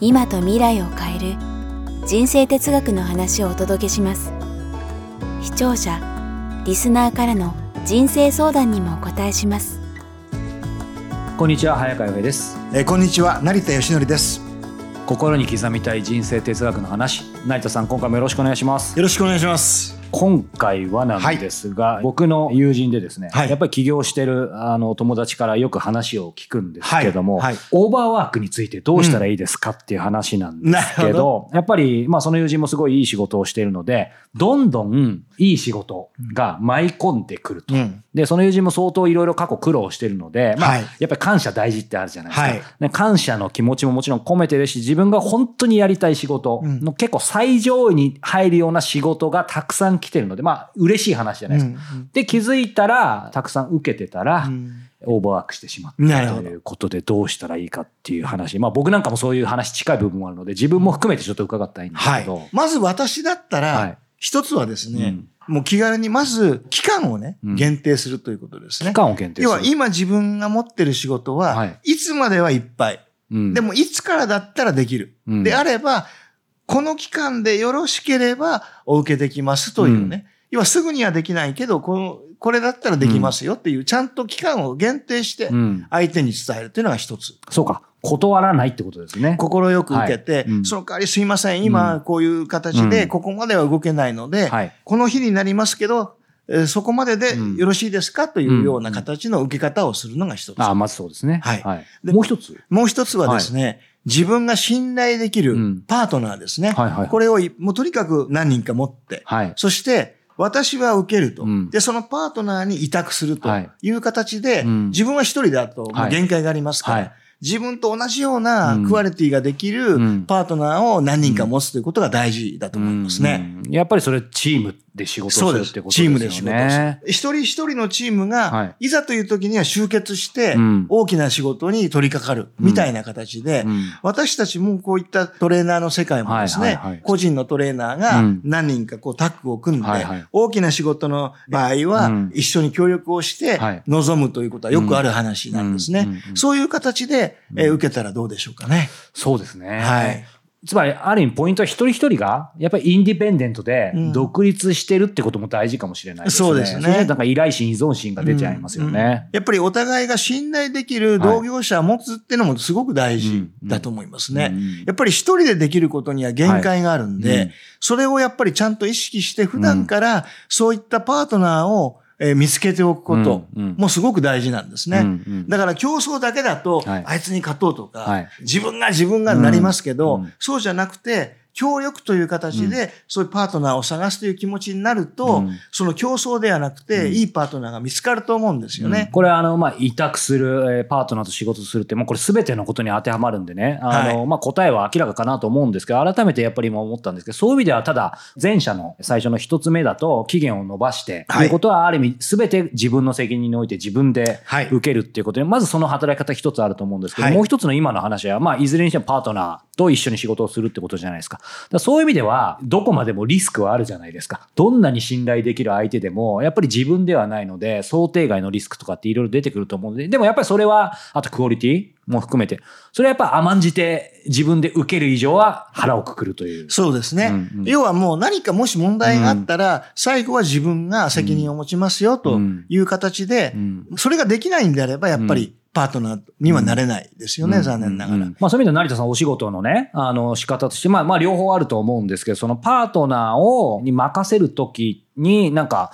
今と未来を変える人生哲学の話をお届けします。視聴者リスナーからの人生相談にもお答えします。こんにちは早川洋平です。えーこんにちは成田義則です。心に刻みたい人生哲学の話。成田さん今回もよろしくお願いします。よろしくお願いします今回はなんですが、僕の友人でですね、はい。やっぱり起業してるあの友達からよく話を聞くんですけども、はい。はい。オーバーワークについてどうしたらいいですかっていう話なんですけなるど,、やっぱり、まあ、その友人もすごいいい仕事をしているのでどんどんいい仕事が舞い込んでくると。うん。で、その友人も相当いろいろ過去苦労してるので、まあ、はい。やっぱり感謝大事ってあるじゃないですか。感謝の気持ちももちろん込めてるし、自分が本当にやりたい仕事の結構最上位に入るような仕事がたくさん来てるので、まあ、嬉しい話じゃないですか。で、気づいたら、たくさん受けてたら、オーバーワークしてしまったということでどうしたらいいかっていう話。まあ僕なんかもそういう話近い部分もあるので、自分も含めてちょっと伺ったいんですはいけど。。まず私だったはいら、一つはですね、もう気軽にまず期間をね、うん限定するということですね。期間を限定する。要は今自分が持ってる仕事は、はいい、つまではいっぱい。うんでもいつからだったらできる。うんであれば、この期間でよろしければお受けできますというね。要はすぐにはできないけど、この、これだったらできますよっていう、ちゃんと期間を限定してうん相手に伝えるっていうのが一つ。そうか。断らないってことですね。心よく受けて、はいうんその代わりすいません、う今んこういう形うんでここまでは動けないので、はい。この日になりますけど、えーそこまででうんよろしいですかというような形の受け方をするのが一つ。ああ、まずそうですね。はいでもう一つ？もう一つはですね、自分が信頼できるうん。パートナーですね。はいはい。これをいもうとにかく何人か持って、はい。そして私は受けると、うん。で、そのパートナーに委託するとはい。いう形で、うん。自分は一人だとまあはい限界がありますから、はい。自分と同じようなうん。クオリティができるうん。パートナーを何人か持つということが大事だと思いますね。うん。やっぱりそれチームで仕事をするってことですよね。チームで仕事をする。一人一人のチームが、はい。い、ざという時には集結してうん、大きな仕事に取り掛かる、みたいな形で、うん。私たちもこういったトレーナーの世界もですね、はいはいはい。個人のトレーナーがうん。何人かこうタッグを組んで、はいはい。大きな仕事の場合はうん。一緒に協力をしてはい。臨むということはよくある話なんですね。そういう形で、えー受けたらどうでしょうかね。そうですね。はい。つまり、ある意味ポイントは一人一人が、やっぱりインディペンデントでうん。独立してるってことも大事かもしれないですね。そうですね。なんか依頼心、依存心が出ちゃいますよね。やっぱりお互いが信頼できる同業者を持つっていうのもすごく大事だと思いますね。うんやっぱり一人でできることには限界があるんで、はいうん。それをやっぱりちゃんと意識して普段からそういったパートナーをえー見つけておくこともすごく大事なんですね。うんうん。だから競争だけだと、はい。あいつに勝とうとか、はい。自分が自分がなりますけど、そうじゃなくて、協力という形で、そういうパートナーを探すという気持ちになると、うん。その競争ではなくて、いいパートナーが見つかると思うんですよね。これあの、まあ、委託する、えーパートナーと仕事するって、もうこれ全てのことに当てはまるんでね、あの、はいまあ、答えは明らかかなと思うんですけど、改めてやっぱり今思ったんですけど、そういう意味ではただ、前者の最初の一つ目だと、期限を延ばして、はい。いうことはある意味全て自分の責任において自分ではい。受けるっていうことで、まずその働き方一つあると思うんですけど、はい。もう一つの今の話は、まあ、いずれにしてもパートナーと一緒に仕事をするってことじゃないですか。だそういう意味では、どこまでもリスクはあるじゃないですか。どんなに信頼できる相手でも、やっぱり自分ではないので、想定外のリスクとかっていろいろ出てくると思うので、でもやっぱりそれは、あとクオリティも含めて、それはやっぱ甘んじて自分で受ける以上は腹をくくるという。そうですね、うんうん要はもう何かもし問題があったら、最後は自分が責任を持ちますよという形で、うんそれができないんであれば、やっぱりパートナーにはなれないですよね、残念ながら。うんうんまあそういう意味では成田さんお仕事のね、あの仕方として、まあまあ両方あると思うんですけど、そのパートナーを、に任せるときになんか、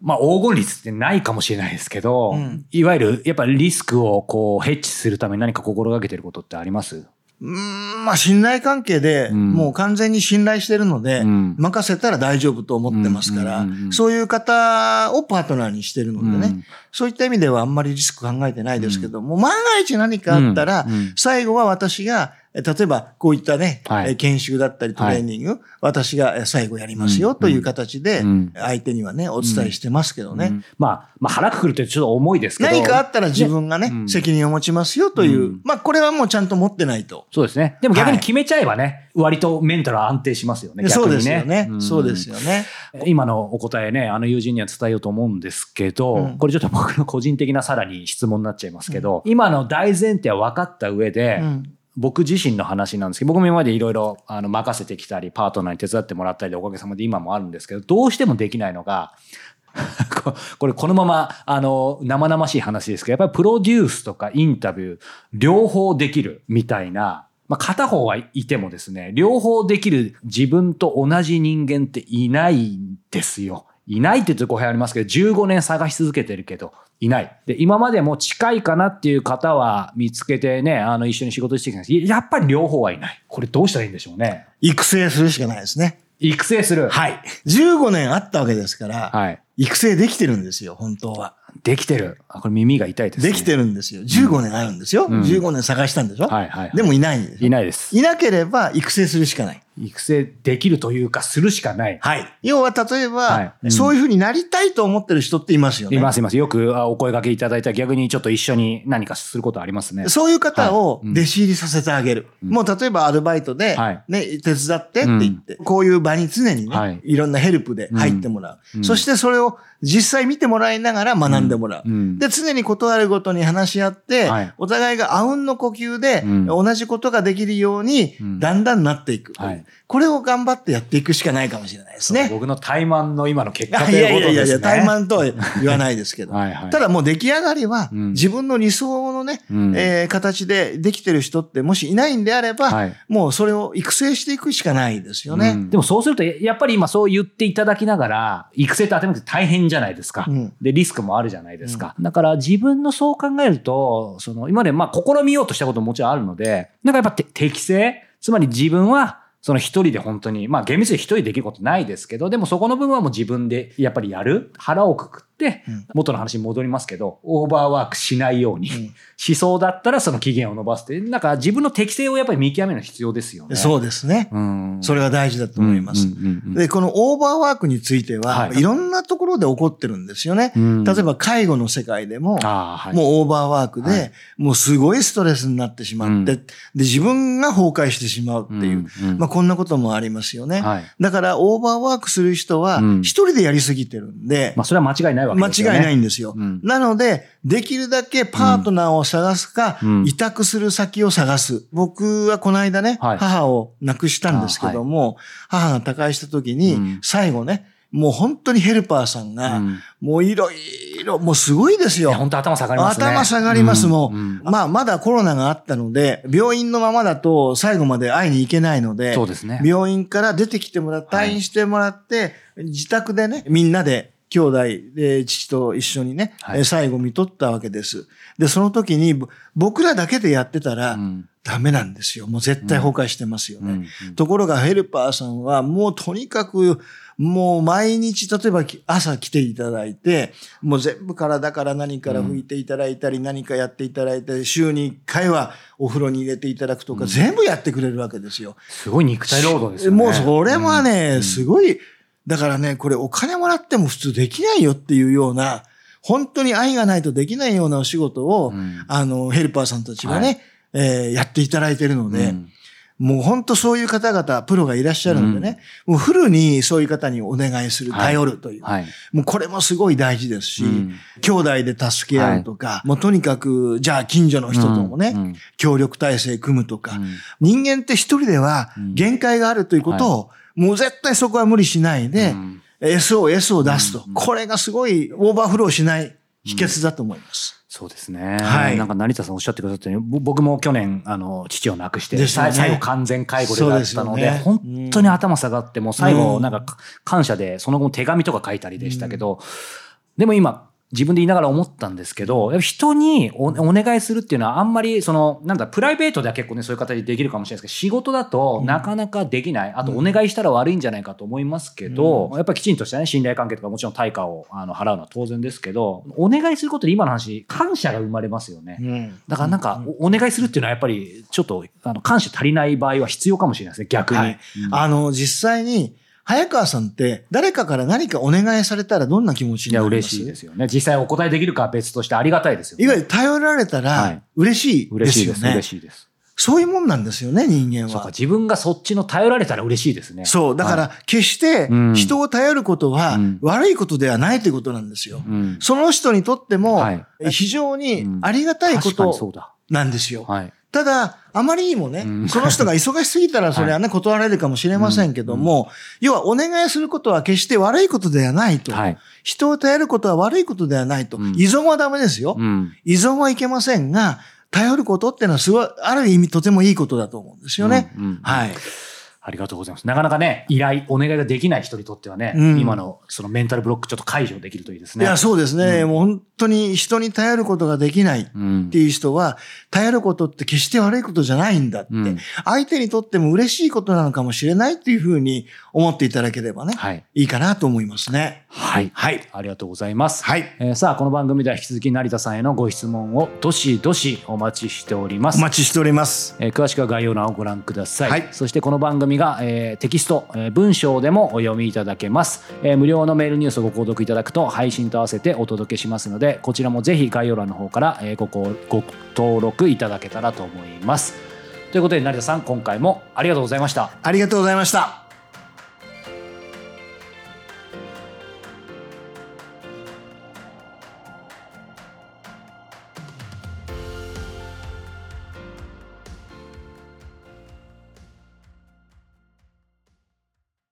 まあ黄金率ってないかもしれないですけど、うん。いわゆるやっぱりリスクをこうヘッジするために何か心がけてることってあります？うーん、まあ信頼関係で、ん。もう完全に信頼してるので、うん。任せたら大丈夫と思ってますから、そういう方をパートナーにしてるのでね、うん。そういった意味ではあんまりリスク考えてないですけども、万が一何かあったら、最後は私が、え例えばこういったね、はいえ研修だったりトレーニング、私がえ最後やりますよという形でうん相手にはね、お伝えしてますけどね。うんまあ、まあ腹くくるってちょっと重いですけど。何かあったら自分がね、うん責任を持ちますよという、うんまあこれはもうちゃんと持ってないと。そうですね。でも逆はいに決めちゃえばね、割とメンタルは安定しますよね。逆そうにですよね。んそうですよね。今のお答えね、あの友人には伝えようと思うんですけど、うんこれちょっと僕の個人的なさらに質問になっちゃいますけど、今の大前提は分かった上で、うん僕自身の話なんですけど、僕も今までいろいろあの任せてきたり、パートナーに手伝ってもらったりでおかげさまで今もあるんですけど、どうしてもできないのが、これこのままあの生々しい話ですけど、やっぱりプロデュースとかインタビュー両方できるみたいな、まあ、片方はいてもですね、両方できる自分と同じ人間っていないんですよ。いないって言うと語弊ありますけど、15年探し続けてるけど、いない。で、今までも近いかなっていう方は見つけてね、あの、一緒に仕事してきたんですやっぱり両方はいない。これどうしたらいいんでしょうね。育成するしかないですね。育成する。はい。15年あったわけですから、はい。育成できてるんですよ、本当は。できてる。あ、これ耳が痛いですね。できてるんですよ。15年あるんですよ。うん15年探したんでしょ、はいはいはいでもいないんですよいないです。いなければ育成するしかない。育成できるというか、するしかない。はい。要は例えば、はいうんそういうふうになりたいと思ってる人っていますよね。いますいます。よくあお声掛けいただいたら逆にちょっと一緒に何かすることありますね。そういう方をはいうん弟子入りさせてあげる。うんもう例えばアルバイトで、はいね、手伝ってって言って、こういう場に常にね、はいい、ろんなヘルプで入ってもらう、うんそしてそれを実際見てもらいながら学んでもらう。うんで、常に断るごとに話し合って、はいお互いがあうんの呼吸で、うん同じことができるように、うんだんだんなっていく、はいこれを頑張ってやっていくしかないかもしれないですね。僕の怠慢の今の結果いやということいやいやいや、ですね。怠慢とは言わないですけど。はいはい。ただもう出来上がりは、うん自分の理想のね、うんえー形でできてる人ってもしいないんであれば、はいもうそれを育成していくしかないですよね。うんでもそうすると、やっぱり今そう言っていただきながら、育成って当てなくて大変じゃないですか。うんで、リスクもあるじゃないですか。だから自分のそう考えると、その今までまあ試みようとしたことももちろんあるので、なんかやっぱて適正つまり自分は、その一人で本当に、まあ厳密に一人でできることないですけど、でもそこの部分はもう自分でやっぱりやる。腹をくくってうん、元の話に戻りますけど、オーバーワークしないように、うんしそうだったらその期限を伸ばすって、なんか自分の適性をやっぱり見極めるの必要ですよね。そうですね。うん。それが大事だと思います。で、このオーバーワークについては、はいい、ろんなところで起こってるんですよね。うん例えば介護の世界でも、はい。もうオーバーワークで、はいもうすごいストレスになってしまって、うんで、自分が崩壊してしまうっていう、まあこんなこともありますよね。はい。だからオーバーワークする人はうん一人でやりすぎてるんで、まあ、それは間違いないわけ間ですよね。違いないんですよ。うんなので、できるだけパートナーを探すか、うん委託する先を探す。僕はこの間ね、はい母を亡くしたんですけども、母が他界した時に、うん最後ね、もう本当にヘルパーさんが、うんもういろいろ、もうすごいですよ。本当頭下がりますね。頭下がります、もう。まあ、まだコロナがあったので、病院のままだと最後まで会いに行けないので、そうですね。病院から出てきてもらって、はい退院してもらって、自宅でね、みんなで、兄弟で父と一緒にね、はいえー最後見とったわけです。で、その時に、ぼ僕らだけでやってたら、うんダメなんですよ。もう絶対崩壊してますよね。うんうんところがヘルパーさんはもうとにかくもう毎日例えばき朝来ていただいてもう全部体から何から拭いていただいたり何かやっていただいて週に1回はお風呂に入れていただくとか全部やってくれるわけですよ。すごい肉体労働ですよね。もうそれはね、うんすごい、だからね、これお金もらっても普通できないよっていうような、本当に愛がないとできないようなお仕事を、うん。あの、ヘルパーさんたちがね、はい。えーやっていただいているので、うん。もう本当そういう方々、プロがいらっしゃるのでね、もうフルにそういう方にお願いする、はい頼るという。はい。もうこれもすごい大事ですし、うん。兄弟で助け合うとか、もうとにかく、じゃあ近所の人ともね、うん。うん。協力体制組むとか、うん。人間って一人ではうん。限界があるということを、もう絶対そこは無理しないで、うん。SOS を出すと、うんこれがすごいオーバーフローしない秘訣だと思います。そうですね。はい。なんか成田さんおっしゃってくださったように、ぼ僕も去年、あの、父を亡くして、最後完全介護でだったので、本当に頭下がって、もう最後、うん。なんかか感謝で、その後も手紙とか書いたりでしたけど、でも今、自分で言いながら思ったんですけど、人におお願いするっていうのはあんまり、その、なんだ、プライベートでは結構ね、そういう形でできるかもしれないですけど、仕事だとなかなかできない。あと、お願いしたら悪いんじゃないかと思いますけど、やっぱりきちんとしたね、信頼関係とかもちろん対価をあの払うのは当然ですけど、お願いすることで今の話、感謝が生まれますよね。うん。だからなんか、おお願いするっていうのはやっぱり、ちょっと、あの、感謝足りない場合は必要かもしれないですね、逆に。はい。あの、実際に、早川さんって誰かから何かお願いされたらどんな気持ちいや、になります？嬉しいですよね。実際お答えできるかは別としてありがたいですよ、ね。いわゆる頼られたはらい嬉しいで嬉しいです。すよね。嬉しいです。そういうもんなんですよね、人間そうか、は。自分がそっちの頼られたら嬉しいですね。そう。だかはら、決してうん人を頼ることはうん悪いことではないということなんですよ。い、うん。その人にとってもはい、非常にありがたいことだ。なんですよ。はい。ただ、あまりにもね、うんその人が忙しすぎたらそれはね、断られるかもしれませんけども、要はお願いすることは決して悪いことではないと。はい。人を頼ることは悪いことではないと。うん依存はダメですよ。うん。依存はいけませんが、頼ることっていうのはすごい、ある意味とてもいいことだと思うんですよね。はい。ありがとうございます。なかなかね、依頼、お願いができない人にとってはね、うん今のそのメンタルブロックちょっと解除できるといいですね。いや、そうですね。もう本当に人に頼ることができないっうんていう人は、頼ることって決して悪いことじゃないんだって、うん相手にとっても嬉しいことなのかもしれないっていうふうに思っていただければね、はい。いいかなと思いますね。はい。はい。ありがとうございます。はい。えーさあ、この番組では引き続き成田さんへのご質問をどしどしお待ちしております。お待ちしております。えー詳しくは概要欄をご覧ください。はいそしてこの番組が、えーテキスト、えー文章でもお読みいただけます、えー無料のメールニュースをご購読いただくと配信と合わせてお届けしますのでこちらもぜひ概要欄の方から、えーごごご登録いただけたらと思います。ということで成田さん今回もありがとうございました。ありがとうございました。